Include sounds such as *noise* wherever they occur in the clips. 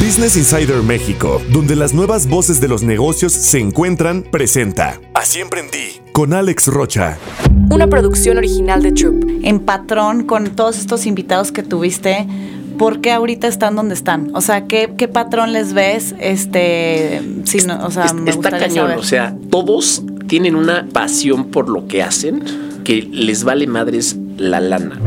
Business Insider México, donde las nuevas voces de los negocios se encuentran, presenta Así emprendí con Alex Rocha. Una producción original de Troop. En patrón con todos estos invitados que tuviste, ¿por qué ahorita están donde están? O sea, ¿qué, qué patrón les ves? Este, si no, o sea, Es- me está cañón, saber. o sea, todos tienen una pasión por lo que hacen que les vale madres la lana.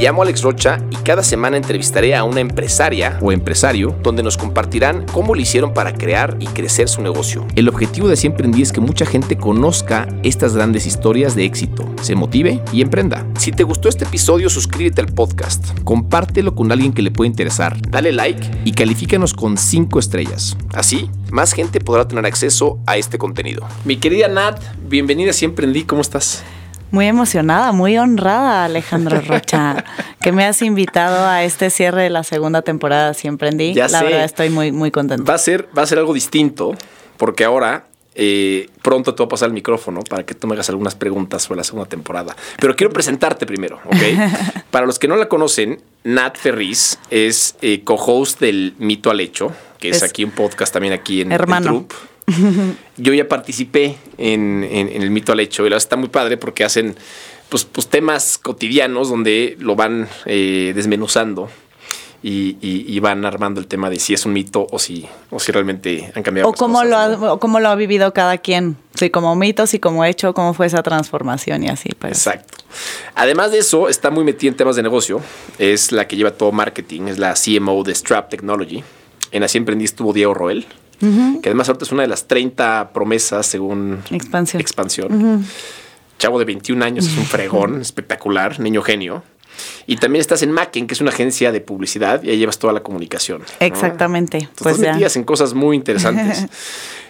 Llamo Alex Rocha y cada semana entrevistaré a una empresaria o empresario donde nos compartirán cómo lo hicieron para crear y crecer su negocio. El objetivo de Así Emprendí es que mucha gente conozca estas grandes historias de éxito, se motive y emprenda. Si te gustó este episodio, suscríbete al podcast, compártelo con alguien que le pueda interesar, dale like y califícanos con 5 estrellas. Así, más gente podrá tener acceso a este contenido. Mi querida Nat, bienvenida a Así Emprendí, ¿cómo estás? Muy emocionada, muy honrada, Alejandro Rocha, que me has invitado a este cierre de la segunda temporada Siempre Emprendí. Ya la sé. verdad estoy muy, muy contenta. Va a ser, va a ser algo distinto, porque ahora eh, pronto te voy a pasar el micrófono para que tú me hagas algunas preguntas sobre la segunda temporada. Pero quiero presentarte primero, ¿ok? *laughs* para los que no la conocen, Nat Ferris es eh, co-host del Mito al Hecho, que es, Es aquí un podcast también aquí en, en hermano. Troop. *laughs* Yo ya participé en, en- en el Mito al Hecho y la verdad está muy padre porque hacen pues, pues temas cotidianos donde lo van eh, desmenuzando y, y- y van armando el tema de si es un mito o si, o si realmente han cambiado. O las cómo, cosas, lo ha, ¿no? o cómo lo ha vivido cada quien. Sí, como mitos y como hecho, cómo fue esa transformación y así. Pues. Exacto. Además de eso, está muy metida en temas de negocio. Es la que lleva todo marketing, es la CMO de Strap Technology. En Así Emprendí estuvo Diego Roel, que además ahorita es una de las 30 promesas según Expansión. Expansión. Chavo de 21 años, es un fregón, *laughs* espectacular, niño genio. Y también estás en Macken, que es una agencia de publicidad, y ahí llevas toda la comunicación. ¿no? Exactamente. Entonces, Pues estás ya. metidas en cosas muy interesantes. *laughs*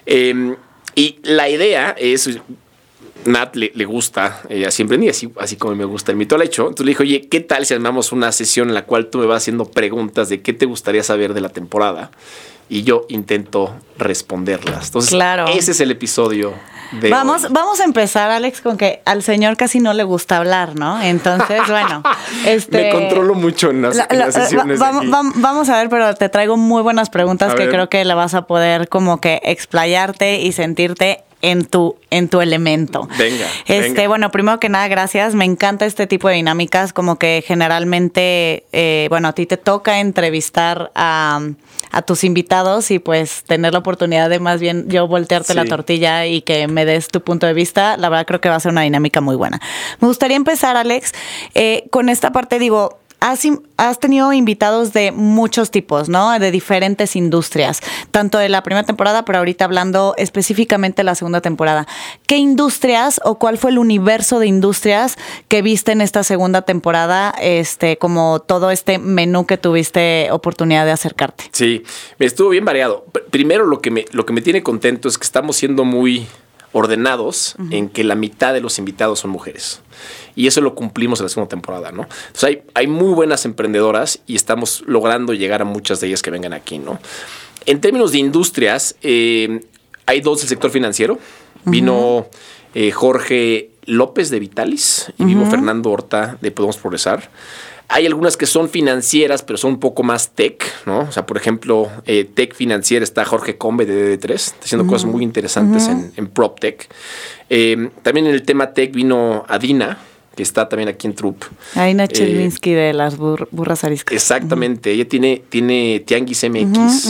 Eh, y la idea es, Nat le, le gusta, eh, así emprendí, así, así como me gusta el mito al hecho. Entonces le dije, oye, ¿qué tal si armamos una sesión en la cual tú me vas haciendo preguntas de qué te gustaría saber de la temporada? Y yo intento responderlas. Entonces, Claro. ese es el episodio de Vamos, hoy. vamos a empezar, Alex, con que al señor casi no le gusta hablar, ¿no? Entonces, *laughs* bueno, este. Me controlo mucho en las, La- en la- las sesiones. va- va- vamos a ver, pero te traigo muy buenas preguntas A que ver. creo que le vas a poder como que explayarte y sentirte en tu, en tu elemento. Venga, Este, venga. bueno, primero que nada, gracias. Me encanta este tipo de dinámicas, como que generalmente, eh, bueno, a ti te toca entrevistar a, a tus invitados y pues tener la oportunidad de más bien yo voltearte la tortilla y que me des tu punto de vista. La verdad creo que va a ser una dinámica muy buena. Me gustaría empezar, Alex, eh, con esta parte, digo, Has, has tenido invitados de muchos tipos, ¿no? De diferentes industrias, tanto de la primera temporada, pero ahorita hablando específicamente de la segunda temporada. ¿Qué industrias o cuál fue el universo de industrias que viste en esta segunda temporada, este, como todo este menú que tuviste oportunidad de acercarte? Sí, me estuvo bien variado. Pr- Primero lo que me, lo que me tiene contento es que estamos siendo muy ordenados en que la mitad de los invitados son mujeres. Y eso lo cumplimos en la segunda temporada, ¿no? Entonces hay, hay muy buenas emprendedoras y estamos logrando llegar a muchas de ellas que vengan aquí, ¿no? En términos de industrias, eh, hay dos del sector financiero. Vino eh, Jorge López de Vitalis y vino Fernando Horta de Podemos Progresar. Hay algunas que son financieras, pero son un poco más tech, ¿no? O sea, por ejemplo, eh, tech financiera está Jorge Combe de DD3, está haciendo cosas muy interesantes en, en PropTech. Eh, también en el tema tech vino Adina, que está también aquí en Troop. Aina Eh, Chelminsky de las bur- burras ariscas. Exactamente, ella tiene, tiene Tianguis MX,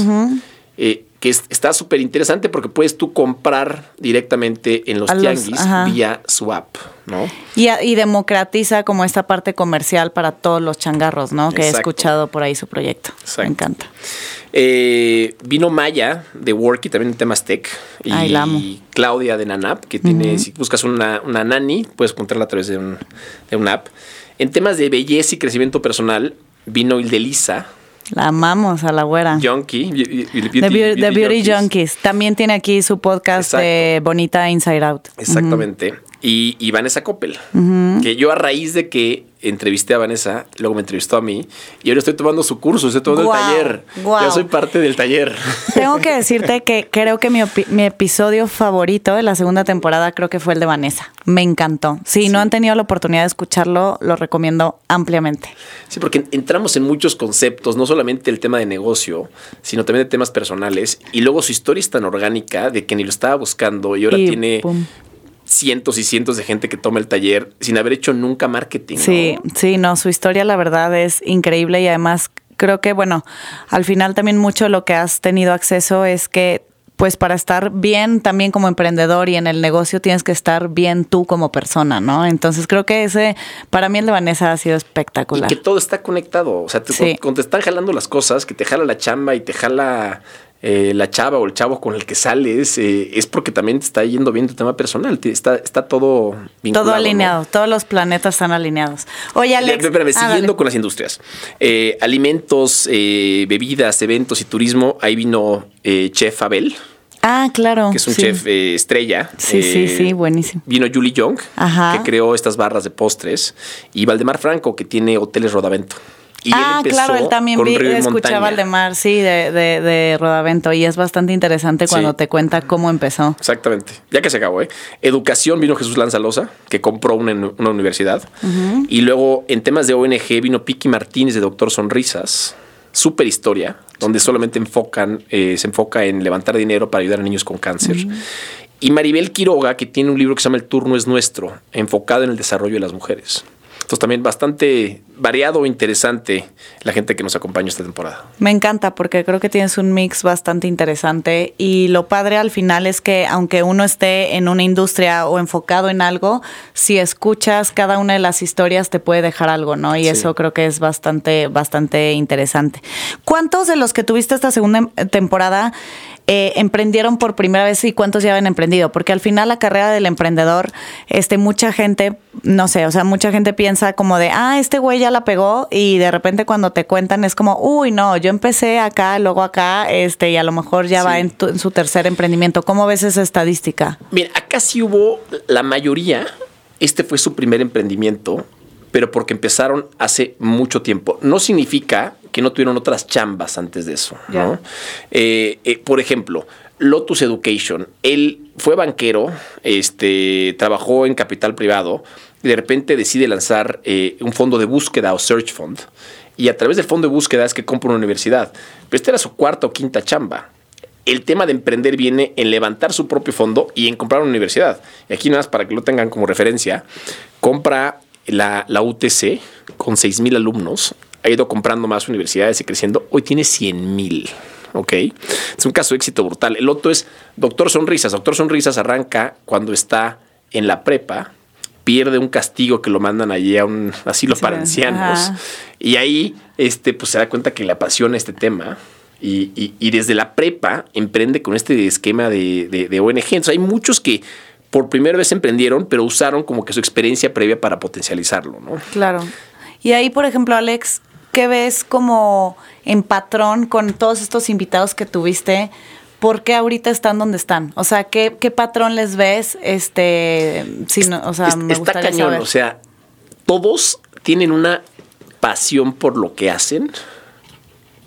eh, que es- está súper interesante porque puedes tú comprar directamente en los los- Tianguis ajá. vía swap, ¿no? Y, y democratiza como esta parte comercial para todos los changarros, ¿no? Que he escuchado por ahí su proyecto. Exacto. Me encanta. Eh, vino Maya de Worky, también en temas tech. Y Ay, la amo. Claudia de Nanap, que tiene, si buscas una, una nani, puedes encontrarla a través de, un, de una app. En temas de belleza y crecimiento personal, vino Ildelisa, La amamos a la güera. Junkie, Beauty, The Beauty, Junkies. También tiene aquí su podcast de Bonita Inside Out. Exactamente. Y, y Vanessa Coppel, que yo a raíz de que entrevisté a Vanessa, luego me entrevistó a mí y ahora estoy tomando su curso, estoy tomando el taller. guau. Ya soy parte del taller. *laughs* Tengo que decirte que creo que mi, episodio favorito de la segunda temporada creo que fue el de Vanessa. Me encantó. Si no han tenido la oportunidad de escucharlo, lo recomiendo ampliamente. Sí, porque entramos en muchos conceptos, no solamente el tema de negocio, sino también de temas personales. Y luego su historia es tan orgánica de que ni lo estaba buscando y ahora Y tiene pum. Cientos y cientos de gente que toma el taller sin haber hecho nunca marketing. ¿no? Sí, sí, no, su historia la verdad es increíble y además creo que, bueno, al final también mucho lo que has tenido acceso es que pues para estar bien también como emprendedor y en el negocio tienes que estar bien tú como persona, ¿no? Entonces creo que ese, para mí el de Vanessa ha sido Y espectacular. que todo está conectado. O sea, te- Sí. cuando te están jalando las cosas, que te jala la chamba y te jala eh, la chava o el chavo con el que sales, eh, es porque también te está yendo bien tu tema personal. Está, está todo vinculado. Todo ¿no? alineado, todos los planetas están alineados. Oye, Alex. Ya, Espérame, ah, siguiendo dale. con las industrias. Eh, alimentos, bebidas, eventos y turismo. Ahí vino Chef Abel, Ah, claro. que es un sí. chef eh, estrella. Sí, sí, sí, buenísimo. Vino Julie Young, Ajá. que creó estas barras de postres. Y Valdemar Franco, que tiene hoteles Rodavento. Y ah, claro, él también vi- escuchaba al de Mar, sí, de, de, de Rodavento, y es bastante interesante cuando Sí. te cuenta cómo empezó. Exactamente. Ya que se acabó, ¿eh? Educación vino Jesús Lanzalosa, que compró una, una universidad. Y luego en temas de ONG vino Piki Martínez de Doctor Sonrisas. Super historia, donde solamente enfocan, eh, se enfoca en levantar dinero para ayudar a niños con cáncer. Y Maribel Quiroga, que tiene un libro que se llama El turno es nuestro, enfocado en el desarrollo de las mujeres. Entonces también bastante variado e interesante la gente que nos acompaña esta temporada. Me encanta porque creo que tienes un mix bastante interesante y lo padre al final es que aunque uno esté en una industria o enfocado en algo, si escuchas cada una de las historias te puede dejar algo, ¿no? Y Sí. eso creo que es bastante, bastante interesante. ¿Cuántos de los que tuviste esta segunda em- temporada eh, emprendieron por primera vez y cuántos ya habían emprendido? Porque al final la carrera del emprendedor, este, mucha gente, no sé, o sea, mucha gente piensa como de, ah, este güey ya la pegó y de repente cuando te cuentan es como, uy, no, yo empecé acá, luego acá, este, y a lo mejor ya va en, tu- en su tercer emprendimiento. ¿Cómo ves esa estadística? Mira, acá sí hubo la mayoría. Este fue su primer emprendimiento, pero porque empezaron hace mucho tiempo. No significa que no tuvieron otras chambas antes de eso, ¿no? Eh, eh, por ejemplo, Lotus Education. Él fue banquero, este, trabajó en capital privado y de repente decide lanzar eh, un fondo de búsqueda o search fund. Y a través del fondo de búsqueda es que compra una universidad. Pero esta era su cuarta o quinta chamba el tema de emprender viene en levantar su propio fondo y en comprar una universidad. Y aquí nada más para que lo tengan como referencia, compra la, la UTC con 6 mil alumnos, ha ido comprando más universidades y creciendo, hoy tiene 100 mil. Ok, es un caso de éxito brutal. El otro es Doctor Sonrisas. Doctor Sonrisas arranca cuando está en la prepa, pierde un castigo que lo mandan allí a un asilo Sí, para ancianos. ajá. Y ahí este, pues, se da cuenta que le apasiona este tema. Y, y- y desde la prepa emprende con este esquema de, de- de ONG. Entonces hay muchos que por primera vez emprendieron, pero usaron como que su experiencia previa para potencializarlo, ¿no? Claro. Y ahí, por ejemplo, Alex, ¿qué ves como en patrón con todos estos invitados que tuviste? ¿Por qué ahorita están donde están? O sea, ¿qué, qué patrón les ves? Este, si no, o sea, Es- me está cañón. saber. O sea, todos tienen una pasión por lo que hacen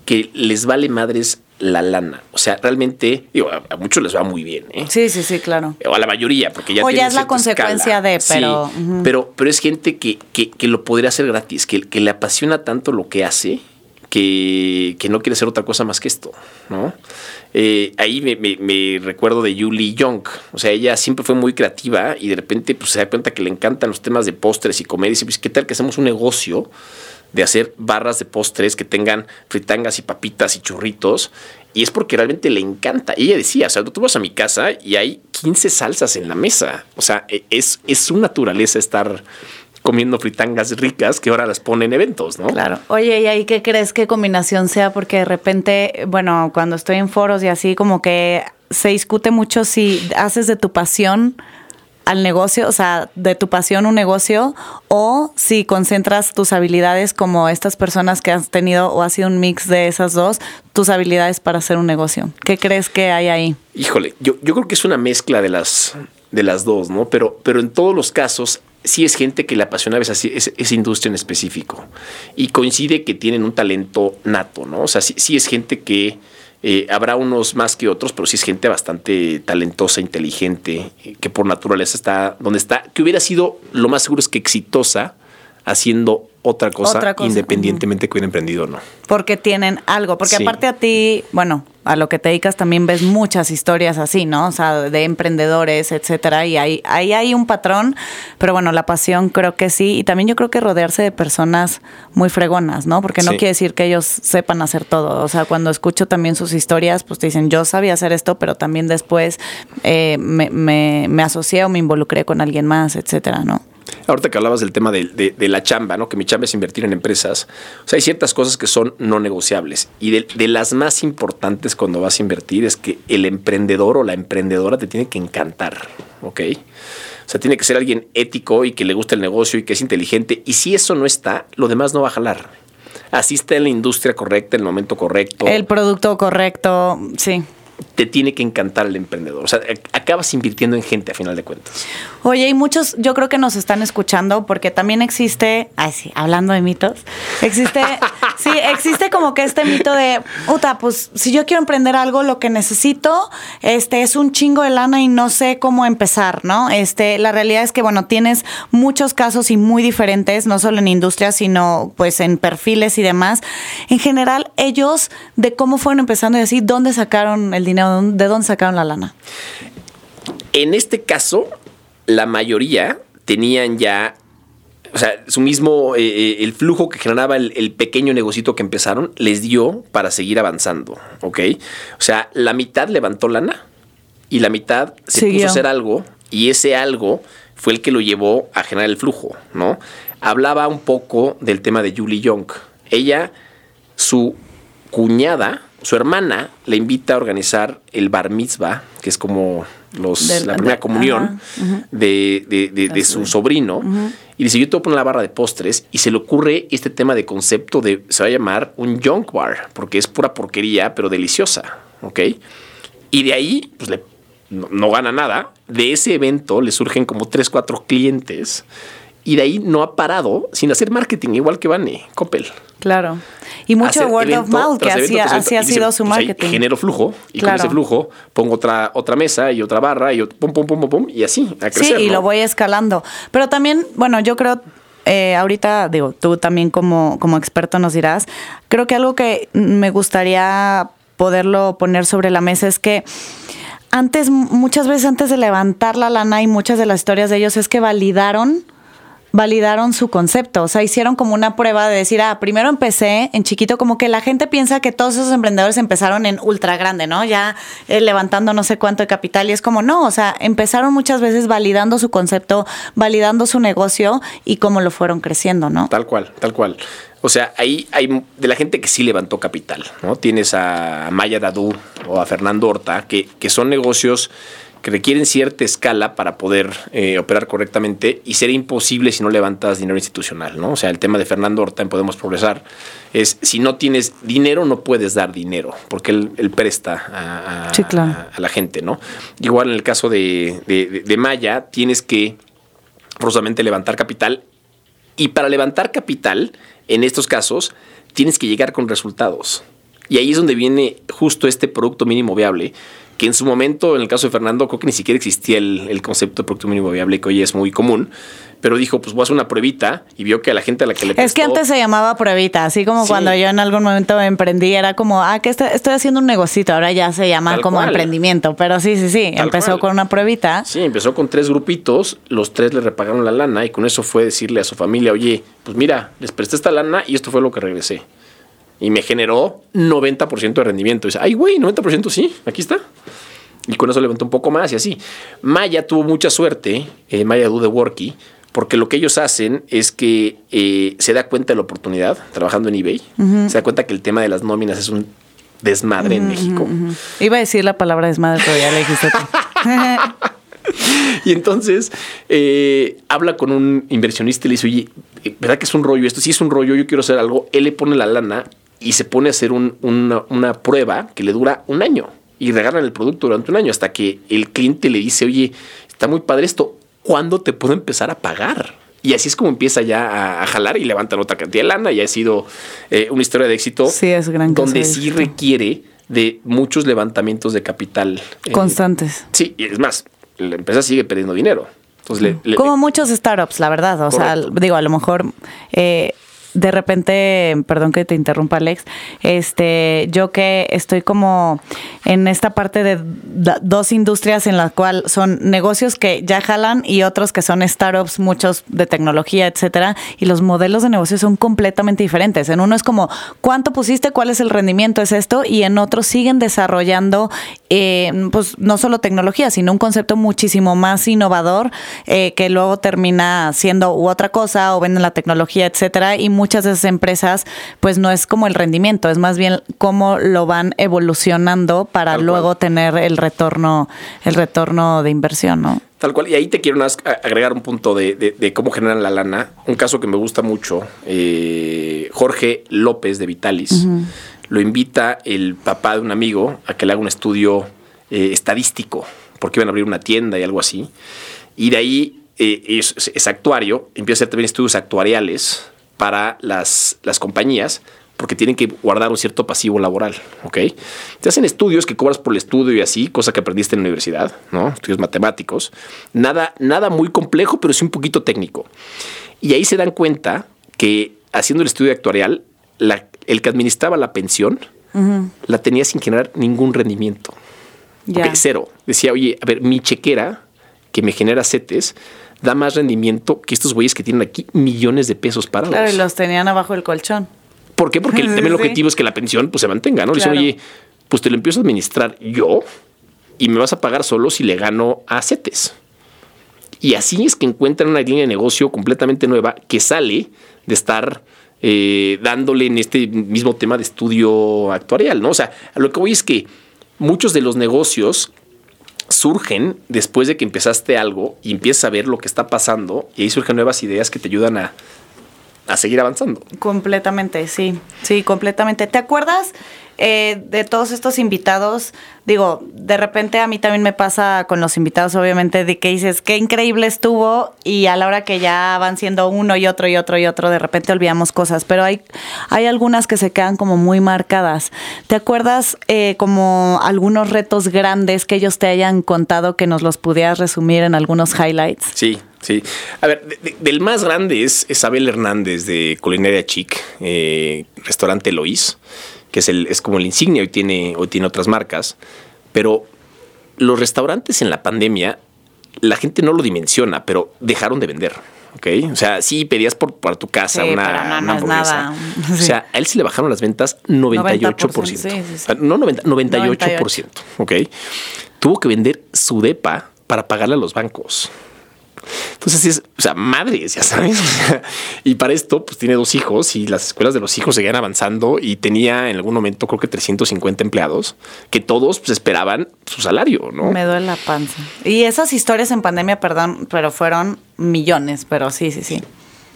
que les vale madres la lana. O sea, realmente, digo, a, a muchos les va muy bien, ¿eh? sí, sí, sí, claro. o a la mayoría, porque ya O ya es la consecuencia escala. de, pero, Sí, pero, pero es gente que, que, que lo podría hacer gratis, que, que le apasiona tanto lo que hace que, que no quiere hacer otra cosa más que esto, ¿no? Eh, ahí me, recuerdo de Julie Young, o sea, ella siempre fue muy creativa y de repente pues, se da cuenta que le encantan los temas de postres y comer y dice, pues, ¿qué tal que hacemos un negocio de hacer barras de postres que tengan fritangas y papitas y churritos? Y es porque realmente le encanta. Y ella decía, o sea, tú vas a mi casa y hay 15 salsas en la mesa. O sea, e- es, es su naturaleza estar comiendo fritangas ricas que ahora las pone en eventos, ¿no? Claro. Oye, ¿y ahí qué crees que combinación sea? Porque de repente, bueno, cuando estoy en foros y así, como que se discute mucho si haces de tu pasión al negocio, o sea, de tu pasión un negocio, o si concentras tus habilidades como estas personas que has tenido o ha sido un mix de esas dos, tus habilidades para hacer un negocio. ¿Qué crees que hay ahí? Híjole, yo, yo creo que es una mezcla de las, de las dos, ¿no? Pero, pero en todos los casos sí es gente que le apasiona esa, esa industria en específico. Y coincide que tienen un talento nato, ¿no? O sea, sí, sí es gente que eh, habrá unos más que otros, pero sí es gente bastante talentosa, inteligente, que por naturaleza está donde está, que hubiera sido lo más seguro es que exitosa haciendo otra cosa, independientemente que hubiera emprendido o no. Porque tienen algo, porque aparte a ti, bueno, a lo que te dedicas también ves muchas historias así, ¿no? O sea, de emprendedores, etcétera, y ahí, ahí hay un patrón, pero bueno, la pasión creo que sí, y también yo creo que rodearse de personas muy fregonas, ¿no? Porque no quiere decir que ellos sepan hacer todo, o sea, cuando escucho también sus historias, pues te dicen, yo sabía hacer esto, pero también después eh, me, me, me asocié o me involucré con alguien más, etcétera, ¿no? Ahorita que hablabas del tema de, la chamba, ¿no? Que mi chamba es invertir en empresas. O sea, hay ciertas cosas que son no negociables. Y de, las más importantes cuando vas a invertir es que el emprendedor o la emprendedora te tiene que encantar. ¿Ok? O sea, tiene que ser alguien ético y que le guste el negocio y que es inteligente. Y si eso no está, lo demás no va a jalar. Así está en la industria correcta, en el momento correcto. El producto correcto, sí te tiene que encantar el emprendedor. O sea, acabas invirtiendo en gente a final de cuentas. Oye, y muchos yo creo que nos están escuchando porque también existe, ay sí, hablando de mitos, existe, *laughs* sí, existe como que este mito de, puta, pues si yo quiero emprender algo, lo que necesito este, es un chingo de lana y no sé cómo empezar, ¿no? Este, la realidad es que, bueno, tienes muchos casos y muy diferentes, no solo en industria, sino pues en perfiles y demás. En general, ellos de cómo fueron empezando y así, ¿dónde sacaron el dinero? ¿De dónde sacaron la lana? En este caso, la mayoría tenían ya, o sea, su mismo, eh, eh, el flujo que generaba el, pequeño negocito que empezaron, les dio para seguir avanzando, ¿ok? O sea, la mitad levantó lana y la mitad se puso a hacer algo y ese algo fue el que lo llevó a generar el flujo, ¿no? Hablaba un poco del tema de Julie Young. Ella, su cuñada, su hermana le invita a organizar el bar mitzvah, que es como los, la primera comunión de, su sobrino. Y dice, yo te voy a poner la barra de postres y se le ocurre este tema de concepto de, se va a llamar un junk bar, porque es pura porquería, pero deliciosa, ¿ok? Y de ahí, pues no, no gana nada. De ese evento le surgen como tres, cuatro clientes y de ahí no ha parado sin hacer marketing, igual que Vane, Coppel. Claro. Y mucho word of mouth, que así, ha sido su pues marketing. genero flujo y con ese flujo pongo otra, otra mesa y otra barra y pum, pum, pum, pum, y así, a crecer. Sí, y lo voy escalando. Pero también, bueno, yo creo eh, ahorita, digo, tú también como, como experto nos dirás, creo que algo que me gustaría poderlo poner sobre la mesa es que antes, muchas veces antes de levantar la lana y muchas de las historias de ellos es que validaron validaron su concepto. O sea, hicieron como una prueba de decir, ah, primero empecé en chiquito, como que la gente piensa que todos esos emprendedores empezaron en ultra grande, ¿no? Ya eh, levantando no sé cuánto de capital y es como, no, o sea, empezaron muchas veces validando su concepto, validando su negocio y cómo lo fueron creciendo, ¿no? Tal cual, tal cual. O sea, ahí hay de la gente que sí levantó capital, ¿no? Tienes a Maya Dadu o a Fernando Horta, que, que son negocios que requieren cierta escala para poder eh, operar correctamente y sería imposible si no levantas dinero institucional, ¿no? O sea, el tema de Fernando Horta en Podemos Progresar es si no tienes dinero no puedes dar dinero porque él, presta a, la gente, ¿no? Igual en el caso de, de Maya tienes que forzosamente levantar capital y para levantar capital en estos casos tienes que llegar con resultados. Y ahí es donde viene justo este producto mínimo viable que en su momento, en el caso de Fernando, creo que ni siquiera existía el, concepto de producto mínimo viable, que hoy es muy común, pero dijo, pues voy a hacer una pruebita y vio que a la gente a la que le Es que antes se llamaba pruebita, así como cuando yo en algún momento emprendí, era como, ah, que estoy, haciendo un negocito, ahora ya se llama como emprendimiento, pero sí, sí, sí, empezó con una pruebita. Sí, empezó con tres grupitos, los tres le repagaron la lana y con eso fue decirle a su familia, oye, pues mira, les presté esta lana y esto fue lo que regresé. Y me generó 90% de rendimiento. Dice, ay, güey, 90% sí, aquí está. Y con eso levantó un poco más y así. Maya tuvo mucha suerte, eh, Maya Du de Worky, porque lo que ellos hacen es que eh, se da cuenta de la oportunidad trabajando en eBay. Se da cuenta que el tema de las nóminas es un desmadre en México. Iba a decir la palabra desmadre, pero ya le dijiste *laughs* y entonces eh, habla con un inversionista y le dice, oye, ¿verdad que es un rollo esto? Si es un rollo, yo quiero hacer algo. Él le pone la lana y se pone a hacer una, prueba que le dura un año y regalan el producto durante un año hasta que el cliente le dice, oye, está muy padre esto, ¿cuándo te puedo empezar a pagar? Y así es como empieza ya a, jalar y levantan otra cantidad de lana. Y ha sido eh, una historia de éxito. Sí, es gran Donde sí requiere de muchos levantamientos de capital. eh, Constantes. Sí, y es más, la empresa sigue perdiendo dinero. Entonces, le- le- Como muchos startups, la verdad. O sea, digo, a lo mejor eh, de repente, perdón que te interrumpa, Alex, este, yo que estoy como en esta parte de dos industrias en las cual son negocios que ya jalan y otros que son startups, muchos de tecnología, etcétera, y los modelos de negocio son completamente diferentes. En uno es como, ¿cuánto pusiste? ¿Cuál es el rendimiento? Es esto, y en otros siguen desarrollando, eh, pues no solo tecnología, sino un concepto muchísimo más innovador eh, que luego termina siendo u otra cosa o venden la tecnología, etcétera. Y muchas de esas empresas, pues no es como el rendimiento, es más bien cómo lo van evolucionando para Tal cual. luego tener el retorno, el retorno de inversión, ¿no? Tal cual. Y ahí te quiero agregar un punto de, de- de cómo generan la lana. Un caso que me gusta mucho. eh, Jorge López de Vitalis. Lo invita el papá de un amigo a que le haga un estudio eh, estadístico. Porque iban a abrir una tienda y algo así. Y de ahí eh, es, es actuario. Empieza a hacer también estudios actuariales para las, las compañías porque tienen que guardar un cierto pasivo laboral, ¿ok? Te hacen estudios que cobras por el estudio y así, cosa que aprendiste en la universidad, ¿no? Estudios matemáticos. Nada, nada muy complejo, pero sí un poquito técnico. Y ahí se dan cuenta que haciendo el estudio actuarial, la- el que administraba la pensión la tenía sin generar ningún rendimiento. Cero. Decía, oye, a ver, mi chequera que me genera CETES da más rendimiento que estos güeyes que tienen aquí millones de pesos parados. Claro, y los tenían abajo del colchón. ¿Por qué? Porque *laughs* el- Sí, también el objetivo es que la pensión pues, se mantenga, ¿no? Le dicen, Claro. oye, pues te lo empiezo a administrar yo y me vas a pagar solo si le gano a CETES. Y así es que encuentran una línea de negocio completamente nueva que sale de estar eh, dándole en este mismo tema de estudio actuarial, ¿no? O sea, lo que voy es que muchos de los negocios surgen después de que empezaste algo y empiezas a ver lo que está pasando y ahí surgen nuevas ideas que te ayudan a, a seguir avanzando. Completamente, sí, sí, completamente. ¿Te acuerdas eh, de todos estos invitados? Digo, de repente a mí también me pasa con los invitados, obviamente, de que dices, qué increíble estuvo y a la hora que ya van siendo uno y otro y otro y otro, de repente olvidamos cosas, pero hay, hay algunas que se quedan como muy marcadas. ¿Te acuerdas eh, como algunos retos grandes que ellos te hayan contado que nos los pudieras resumir en algunos highlights? Sí, sí. A ver, de- de- del más grande es Isabel Hernández de Culinaria Chic, eh, restaurante Lois, que es, el, es como el insignia, hoy tiene, hoy tiene otras marcas, pero los restaurantes en la pandemia, la gente no lo dimensiona, pero dejaron de vender. ¿ok? O sea, sí pedías por, para tu casa Sí, una, no, una nada. O sea, a él sí le bajaron las ventas 98%. 90%, sí. Ah, No 90, 98%. ¿ok? Tuvo que vender su depa para pagarle a los bancos. Entonces es, o sea, madres, ya sabes. *laughs* y para esto, pues tiene dos hijos y las escuelas de los hijos seguían avanzando y tenía en algún momento creo que 350 empleados que todos pues, esperaban su salario, ¿no? Me duele la panza. Y esas historias en pandemia, perdón, pero fueron millones, pero sí, sí, sí.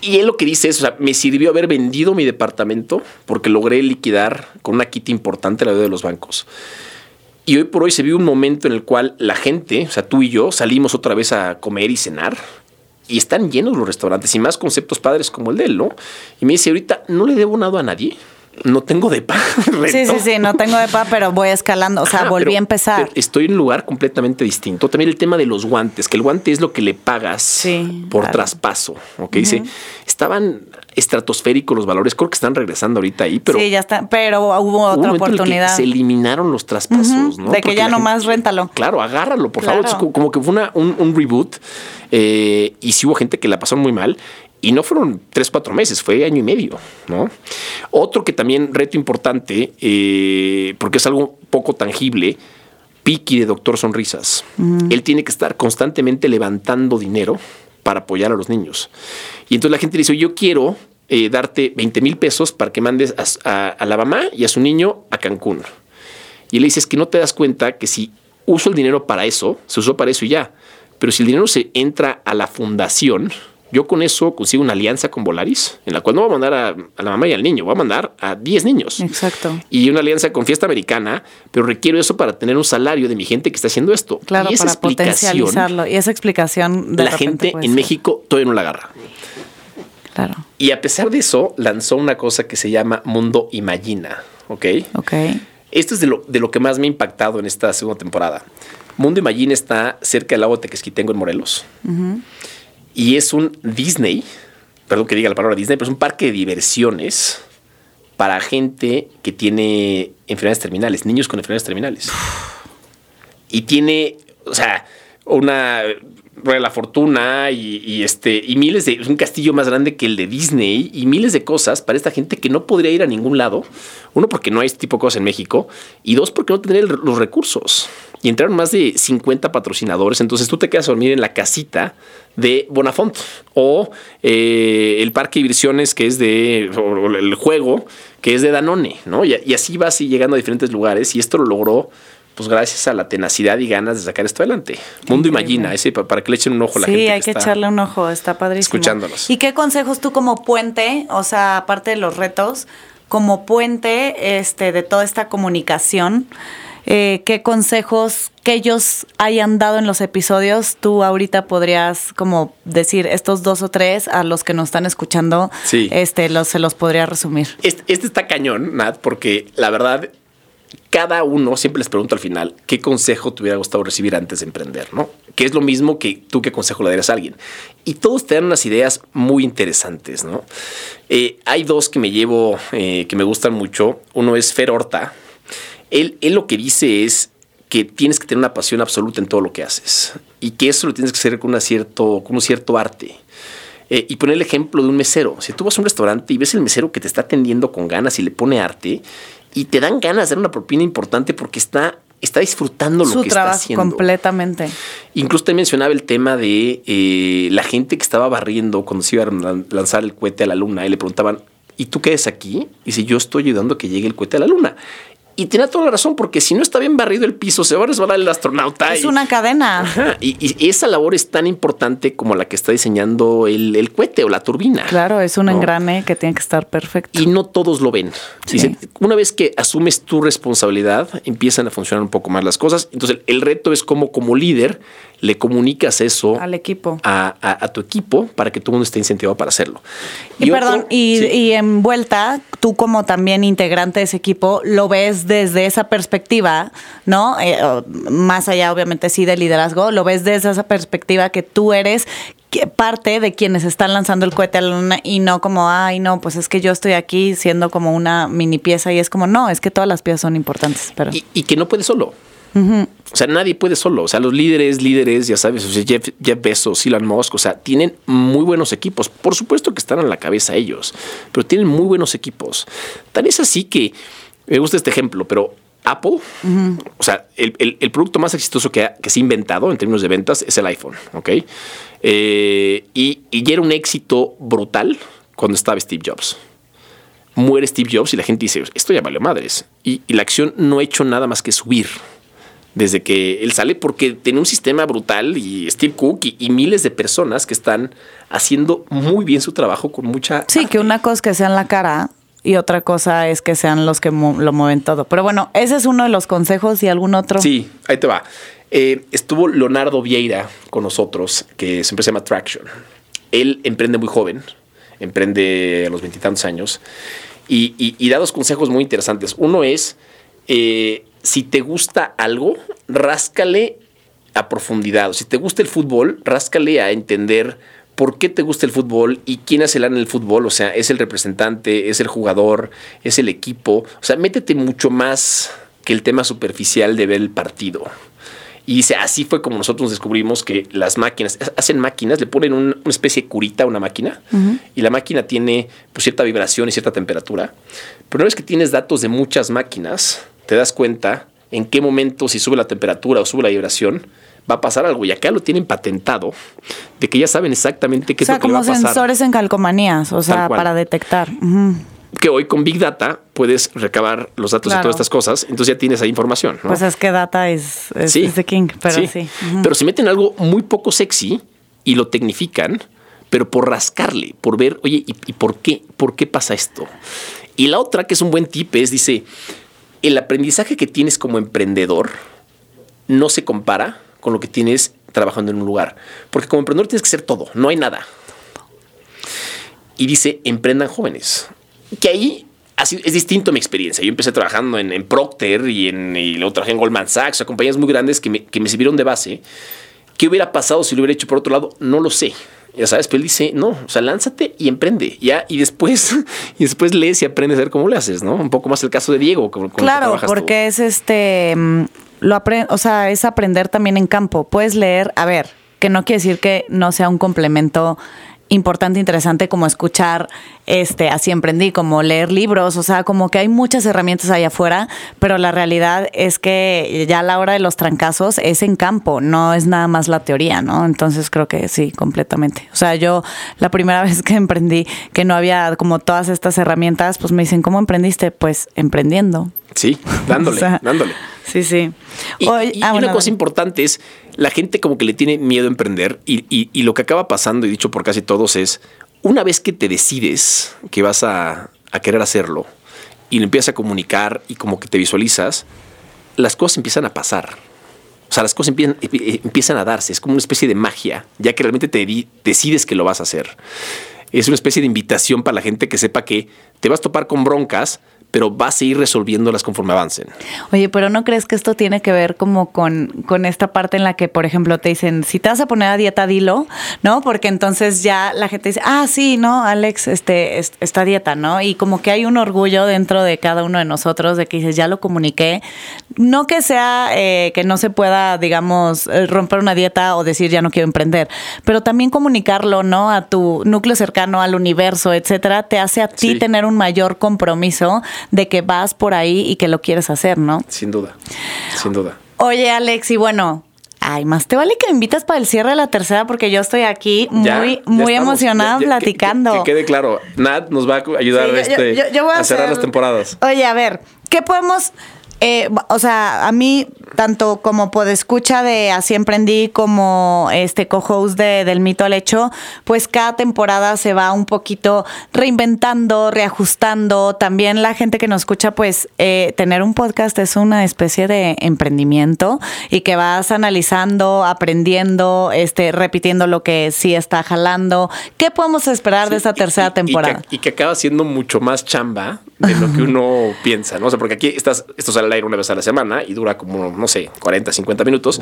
Y él lo que dice es, o sea, me sirvió haber vendido mi departamento porque logré liquidar con una quita importante la deuda de los bancos. Y hoy por hoy se vive un momento en el cual la gente, o sea, tú y yo, salimos otra vez a comer y cenar. Y están llenos los restaurantes y más conceptos padres como el de él, ¿no? Y me dice, ahorita no le debo nada a nadie. No tengo de *laughs* Sí, sí, sí, no tengo de pa, pero voy escalando, o sea, volví pero- a empezar. estoy en un lugar completamente distinto. También el tema de los guantes, que el guante es lo que le pagas Sí, por claro. traspaso. ¿ok? Dice, estaban estratosféricos los valores, creo que están regresando ahorita ahí, pero sí, ya está, pero hubo otra momento en el que oportunidad. se eliminaron los traspasos, ¿no? de que Porque ya nomás gente- réntalo. Claro, agárralo, por Claro. favor. Como, como que fue una- un, un reboot eh, y sí hubo gente que la pasó muy mal. Y no fueron tres, cuatro meses, fue año y medio, ¿no? Otro que también, reto importante, eh, porque es algo poco tangible, Piki de Doctor Sonrisas. Él tiene que estar constantemente levantando dinero para apoyar a los niños. Y entonces la gente le dice, "Oye, yo quiero eh, darte 20 mil pesos para que mandes a, a- a la mamá y a su niño a Cancún. Y él le dice, es que no te das cuenta que si uso el dinero para eso, se usó para eso y ya. Pero si el dinero se entra a la fundación, Yo con eso consigo una alianza con Volaris, en la cual no voy a mandar a, a la mamá y al niño, voy a mandar a 10 niños. Exacto. Y una alianza con Fiesta Americana, pero requiero eso para tener un salario de mi gente que está haciendo esto. Claro, y esa para explicación, potencializarlo. Y esa explicación de la gente en ser. México todavía no la agarra. Claro. Y a pesar de eso, lanzó una cosa que se llama Mundo Imagina, ¿ok? Ok. Esto es de lo, de lo que más me ha impactado en esta segunda temporada. Mundo Imagina está cerca del lago Tequesquitengo en Morelos. Y es un Disney, perdón que diga la palabra Disney, pero es un parque de diversiones para gente que tiene enfermedades terminales, niños con enfermedades terminales. Y tiene, o sea, una Rueda de la Fortuna y, este y miles de un castillo más grande que el de Disney y miles de cosas para esta gente que no podría ir a ningún lado. Uno porque no hay este tipo de cosas en México y dos porque no tendría los recursos. Y entraron más de 50 patrocinadores, entonces tú te quedas a dormir en la casita de Bonafont o eh, el parque de diversiones que es de o- el juego que es de Danone, ¿no? Y, y así vas y llegando a diferentes lugares y esto lo logró pues gracias a la tenacidad y ganas de sacar esto adelante. Mundo Increíble. Imagina, ese pa- para que le echen un ojo a la gente. Sí, hay que está- echarle un ojo, está padrísimo. escuchándonos. ¿Y qué consejos tú como puente, o sea, aparte de los retos, como puente este, de toda esta comunicación, eh, qué consejos que ellos hayan dado en los episodios, tú ahorita podrías como decir estos dos o tres a los que nos están escuchando, Sí. este, los, se los podría resumir. Este, este está cañón, Nat, porque la verdad, cada uno siempre les pregunto al final qué consejo te hubiera gustado recibir antes de emprender, ¿no? Que es lo mismo que tú qué consejo le darías a alguien. Y todos te dan unas ideas muy interesantes, ¿no? Eh, hay dos que me llevo, eh, que me gustan mucho. Uno es Fer Horta. Él, él lo que dice es que tienes que tener una pasión absoluta en todo lo que haces y que eso lo tienes que hacer con, una cierto, con un cierto arte. Eh, y poner el ejemplo de un mesero. Si tú vas a un restaurante y ves el mesero que te está atendiendo con ganas y le pone arte y te dan ganas de dar una propina importante porque está, está disfrutando lo que está haciendo. completamente. Incluso te mencionaba el tema de eh, la gente que estaba barriendo cuando se iba a lan- lanzar el cohete a la luna y le preguntaban, ¿y tú qué es aquí? Y dice, yo estoy ayudando a que llegue el cohete a la luna. Y tenía toda la razón, porque si no está bien barrido el piso, se va a resbalar el astronauta. Es y- una cadena. Ajá, y, y esa labor es tan importante como la que está diseñando el, el cohete o la turbina. Claro, es un ¿no? engrane que tiene que estar perfecto. Y no todos lo ven. Sí. Una vez que asumes tu responsabilidad, empiezan a funcionar un poco más las cosas. Entonces, el reto es cómo como líder le comunicas eso Al equipo. a, a- a tu equipo para que todo el mundo esté incentivado para hacerlo. Y, perdón, y, sí. y en vuelta, tú como también integrante de ese equipo, lo ves desde esa perspectiva, ¿no? Eh, más allá, obviamente, sí, de liderazgo, lo ves desde esa perspectiva que tú eres parte de quienes están lanzando el cohete a la luna y no como, ay, no, pues es que yo estoy aquí siendo como una mini pieza y es como, no, es que todas las piezas son importantes, pero... y, y que no puede solo. O sea, nadie puede solo. O sea, los líderes, líderes, ya sabes, o sea, Jeff, Jeff Bezos, Elon Musk, o sea, tienen muy buenos equipos. Por supuesto que están a la cabeza ellos, pero tienen muy buenos equipos. Tan es así que me gusta este ejemplo, pero Apple, o sea, el, el- el producto más exitoso que, ha- que se ha inventado en términos de ventas es el iPhone, ¿ok? Eh, y, y ya era un éxito brutal cuando estaba Steve Jobs muere Steve Jobs y la gente dice, esto ya valió madres. Y, y la acción no ha hecho nada más que subir desde que él sale porque tiene un sistema brutal y Steve Cook y, y miles de personas que están haciendo muy bien su trabajo con mucha... Sí, que una cosa es que sean la cara y otra cosa es que sean los que lo mueven todo. Pero bueno, ese es uno de los consejos y algún otro. Sí, ahí te va. Eh, estuvo Leonardo Vieira con nosotros, que siempre se llama Traction. Él emprende muy joven, emprende a los veintitantos años, y, y- y da dos consejos muy interesantes. Uno es, eh, si te gusta algo, ráscale a profundidad. O Si te gusta el fútbol, ráscale a entender por qué te gusta el fútbol y quién hace el en el fútbol. O sea, es el representante, es el jugador, es el equipo. O sea, métete mucho más que el tema superficial de ver el partido. Y dice, así fue como nosotros descubrimos que las máquinas, hacen máquinas, le ponen un- una especie de curita a una máquina y la máquina tiene pues, cierta vibración y cierta temperatura. Pero una vez que tienes datos de muchas máquinas, te das cuenta en qué momento, si sube la temperatura o sube la vibración, va a pasar algo. Y acá lo tienen patentado, de que ya saben exactamente qué O sea, es lo que va como a pasar. sensores en calcomanías, o sea, para detectar. Que hoy con Big Data puedes recabar los datos de Claro. todas estas cosas, entonces ya tienes ahí información. ¿no? Pues es que data es, es, Sí. es the king, pero sí. Pero si meten algo muy poco sexy y lo tecnifican, pero por rascarle, por ver, oye, ¿y, y por qué? ¿Por qué pasa esto? Y la otra, que es un buen tip, es, dice, el aprendizaje que tienes como emprendedor no se compara con lo que tienes trabajando en un lugar. Porque como emprendedor tienes que ser todo, no hay nada. Y dice, emprendan jóvenes. Que ahí es distinto mi experiencia. Yo empecé trabajando en, Procter y, en, y luego trabajé en Goldman Sachs, o compañías muy grandes que que me sirvieron de base. ¿Qué hubiera pasado si lo hubiera hecho por otro lado? No lo sé. Ya sabes, pero él dice, no, o sea, lánzate y emprende, ya, y después, *laughs* y después lees y aprendes a ver cómo le haces, ¿no? Un poco más el caso de Diego. Claro, porque tú. es este, mm, lo o sea, es aprender también en campo. Puedes leer, a ver, que no quiere decir que no sea un complemento importante, interesante como escuchar, este, así emprendí, como leer libros, o sea, como que hay muchas herramientas allá afuera, pero la realidad es que ya a la hora de los trancazos es en campo, no es nada más la teoría, ¿no? Entonces creo que sí, completamente. O sea, yo la primera *laughs* vez que emprendí, que no había como todas estas herramientas, pues me dicen, ¿cómo emprendiste? Pues emprendiendo. Sí, dándole, *laughs* o sea, dándole. Sí, sí. Y, Hoy, y ah, una bueno, cosa importante es, la gente como que le tiene miedo a emprender y, y, y, lo que acaba pasando, y dicho por casi todos, es, una vez que te decides que vas a, a querer hacerlo y lo empiezas a comunicar y como que te visualizas, las cosas empiezan a pasar. O sea, las cosas empiezan, empiezan a darse. Es como una especie de magia, ya que realmente te decides que lo vas a hacer. Es una especie de invitación para la gente que sepa que te vas a topar con broncas, pero vas a ir resolviéndolas conforme avancen. Oye, pero ¿no crees que esto tiene que ver como con, con esta parte en la que, por ejemplo, te dicen, si te vas a poner a dieta, dilo, ¿no? Porque entonces ya la gente dice, ah, sí, no, Alex, este, esta dieta, ¿no? Y como que hay un orgullo dentro de cada uno de nosotros de que dices, ya lo comuniqué. No que sea eh, que no se pueda, digamos, romper una dieta o decir, ya no quiero emprender, pero también comunicarlo, ¿no? A tu núcleo cercano, al universo, etcétera, te hace a ti sí. tener un mayor compromiso de que vas por ahí y que lo quieres hacer, ¿no? Sin duda, sin duda. Oye, Alex, y bueno, Ay, más te vale que me invitas para el cierre de la tercera porque yo estoy aquí muy, ya, ya muy emocionada ya, platicando. Que, que, quede claro, Nat nos va a ayudar sí, este, yo, yo, a, a cerrar las temporadas. Oye, a ver, ¿qué podemos eh, o sea, a mí, tanto como escucha de Así Emprendí, como este co-host de, del Mito al Hecho, pues cada temporada se va un poquito reinventando, reajustando. También la gente que nos escucha, pues eh, tener un podcast es una especie de emprendimiento y que vas analizando, aprendiendo, este, repitiendo lo que sí está jalando. ¿Qué podemos esperar sí, de esta tercera y, temporada? Y que, y que, acaba siendo mucho más chamba de lo que *laughs* uno piensa, ¿no? O sea, porque aquí estás, esto sale al aire una vez a la semana y dura como, no sé, 40, 50 minutos,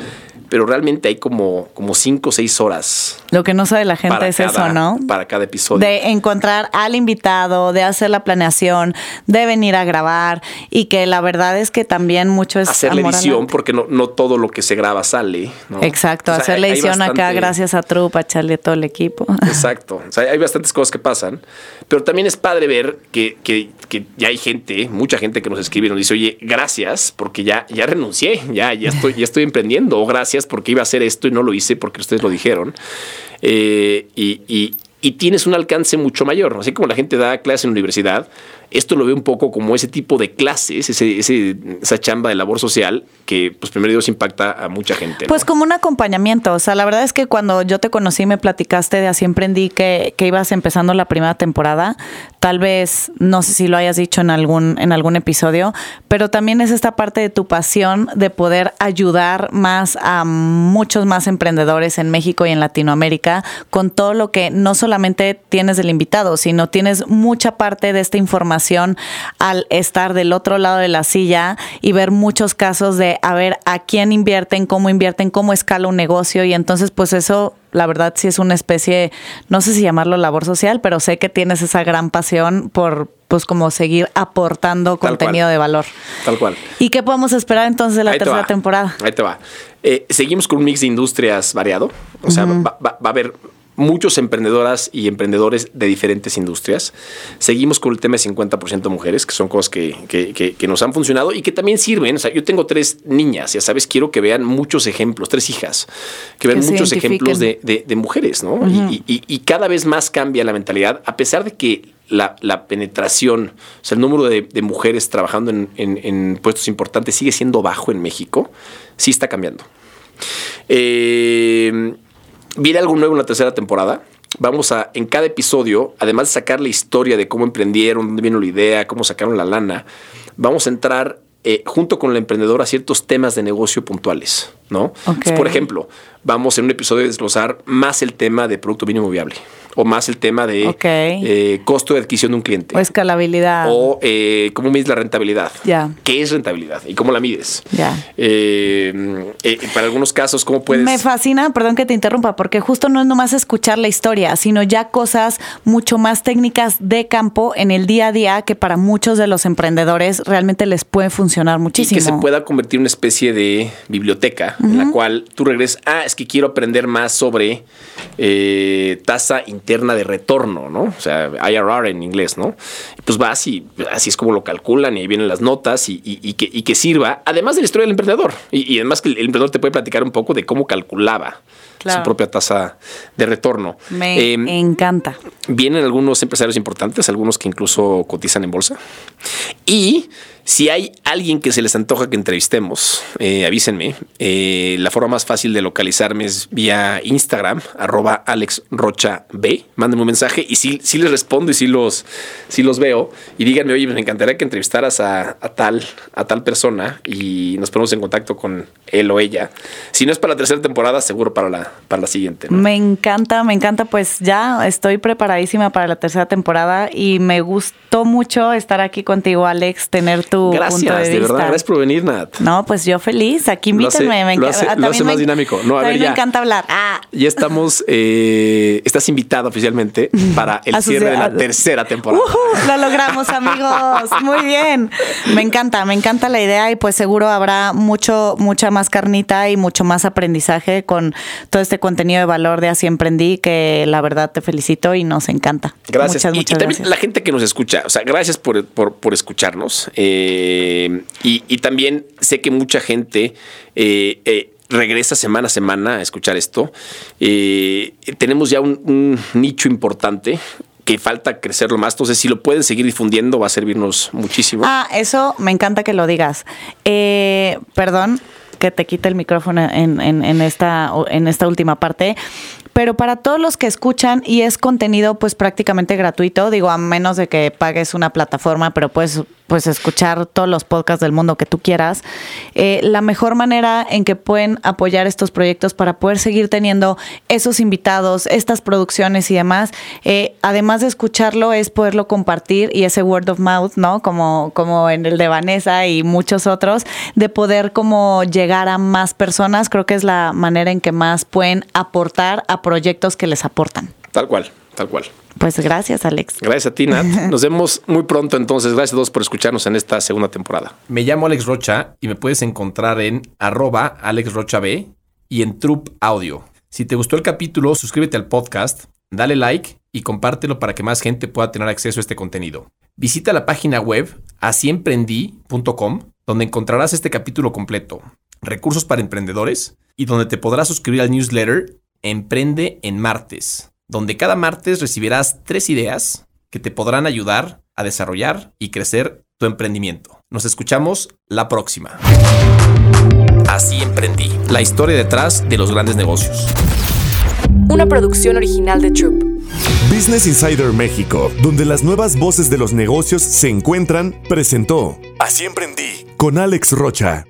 pero realmente hay como, como 5 o 6 horas. Lo que no sabe la gente es cada, eso, ¿no? Para cada episodio. De encontrar al invitado, de hacer la planeación, de venir a grabar y que la verdad es que también mucho es... Hacer la edición, porque no, no todo lo que se graba sale, ¿no? Exacto, o sea, hacer la edición bastante... acá gracias a Trup, a Charlie, a todo el equipo. Exacto, o sea, hay bastantes cosas que pasan, pero también es padre ver que, que, que ya hay gente, mucha gente que nos escribe y nos dice, oye, gracias porque ya, ya renuncié, ya, ya, estoy, ya estoy emprendiendo, o gracias porque iba a hacer esto y no lo hice porque ustedes lo dijeron. Eh, y, y, y, tienes un alcance mucho mayor. Así como la gente da clases en la universidad, esto lo veo un poco como ese tipo de clases, ese, ese, esa chamba de labor social que, pues, primero Dios impacta a mucha gente. ¿no? Pues como un acompañamiento. O sea, la verdad es que cuando yo te conocí, me platicaste de así emprendí que, que ibas empezando la primera temporada. Tal vez, no sé si lo hayas dicho en algún, en algún episodio, pero también es esta parte de tu pasión de poder ayudar más a muchos más emprendedores en México y en Latinoamérica con todo lo que no solamente tienes del invitado, sino tienes mucha parte de esta información al estar del otro lado de la silla y ver muchos casos de a ver a quién invierten, cómo invierten, cómo escala un negocio y entonces pues eso la verdad sí es una especie, no sé si llamarlo labor social, pero sé que tienes esa gran pasión por pues como seguir aportando Tal contenido cual. de valor. Tal cual. ¿Y qué podemos esperar entonces de la Ahí tercera temporada? Ahí te va. Eh, seguimos con un mix de industrias variado. O sea, uh -huh. va, va, va a haber muchos emprendedoras y emprendedores de diferentes industrias. Seguimos con el tema de 50% mujeres, que son cosas que, que, que, que, nos han funcionado y que también sirven. O sea, yo tengo tres niñas, ya sabes, quiero que vean muchos ejemplos, tres hijas, que vean muchos ejemplos de, de, de, mujeres, ¿no? Uh -huh. y, y, y cada vez más cambia la mentalidad, a pesar de que la, la, penetración, o sea, el número de, de mujeres trabajando en, en, en, puestos importantes sigue siendo bajo en México, sí está cambiando. Eh, viene algo nuevo en la tercera temporada. vamos a, en cada episodio, además de sacar la historia de cómo emprendieron, dónde vino la idea, cómo sacaron la lana, vamos a entrar eh, junto con el emprendedor a ciertos temas de negocio puntuales, ¿no? Por ejemplo, vamos en un episodio a desglosar más el tema de producto mínimo viable o más el tema de eh, costo de adquisición de un cliente. O escalabilidad. O eh, cómo mides la rentabilidad. Ya. ¿Qué es rentabilidad? ¿Y cómo la mides? Ya. Eh, eh, para algunos casos, ¿cómo puedes...? Me fascina, perdón que te interrumpa, porque justo no es nomás escuchar la historia, sino ya cosas mucho más técnicas de campo en el día a día que para muchos de los emprendedores realmente les puede funcionar y muchísimo. que se pueda convertir en una especie de biblioteca en la cual tú regresas, ah, es que quiero aprender más sobre eh, tasa interna de retorno, ¿no? O sea, IRR en inglés, ¿no? Y pues vas y así es como lo calculan y ahí vienen las notas y, y- y que, y que sirva, además de la historia del emprendedor. Y, además que el emprendedor te puede platicar un poco de cómo calculaba Claro. su propia tasa de retorno. Me Em, encanta. Vienen algunos empresarios importantes, algunos que incluso cotizan en bolsa. Y si hay alguien que se les antoja que entrevistemos, eh, avísenme. Eh, la forma más fácil de localizarme es vía Instagram, arroba Alex Rocha B. Mándenme un mensaje y sí, sí les respondo y sí los, los veo. Y díganme, oye, me encantaría que entrevistaras a, tal, a tal persona y nos ponemos en contacto con él o ella. Si no es para la tercera temporada, seguro para la, para la siguiente. Me encanta, me encanta. Pues ya estoy preparadísima para la tercera temporada y me gustó mucho estar aquí contigo, Alex, tener tu Gracias, de de, vista. verdad. Gracias por venir, Nat. No, pues yo feliz. Aquí Lo hace- invítenme. me lo hace- ah, lo hace me- más dinámico. No, a ver, me ya. encanta hablar. Ah. Ya estamos, eh, estás invitada oficialmente para *laughs* el cierre de la tercera temporada. Ujú, lo logramos, amigos. Muy bien. Me encanta, me encanta la idea y pues seguro habrá mucho, mucha más carnita y mucho más aprendizaje con todo este contenido de valor de Así Emprendí, que la verdad te felicito y nos encanta. Gracias. Muchas, y, también gracias. la gente que nos escucha, o sea, gracias por, por- por escucharnos. Eh, y, y también sé que mucha gente eh, eh, regresa semana a semana a escuchar esto. Eh, tenemos ya un, nicho importante que falta crecerlo más. Entonces, si lo pueden seguir difundiendo, va a servirnos muchísimo. Ah, eso me encanta que lo digas. Eh, perdón que te quite el micrófono en esta, en esta última parte. Pero para todos los que escuchan y es contenido pues prácticamente gratuito, digo, a menos de que pagues una plataforma, pero puedes pues escuchar todos los podcasts del mundo que tú quieras, eh, la mejor manera en que pueden apoyar estos proyectos para poder seguir teniendo esos invitados, estas producciones y demás, eh, además de escucharlo, es poderlo compartir y ese word of mouth, ¿no? Como, como en el de Vanessa y muchos otros, de poder como llegar a más personas, creo que es la manera en que más pueden aportar a proyectos que les aportan. Tal cual, tal cual. Pues gracias, Alex. Gracias a ti, Nat. *laughs* Nos vemos muy pronto entonces. Gracias a todos por escucharnos en esta segunda temporada. Me llamo Alex Rocha y me puedes encontrar en arroba Alex Rocha B y en Troop Audio. Si te gustó el capítulo, suscríbete al podcast, dale like y compártelo para que más gente pueda tener acceso a este contenido. Visita la página web asiemprendí.com donde encontrarás este capítulo completo, recursos para emprendedores y donde te podrás suscribir al newsletter Emprende en Martes, donde cada martes recibirás tres ideas que te podrán ayudar a desarrollar y crecer tu emprendimiento. Nos escuchamos la próxima. Así emprendí. La historia detrás de los grandes negocios. Una producción original de Troop. Business Insider México, donde las nuevas voces de los negocios se encuentran, presentó Así emprendí con Alex Rocha.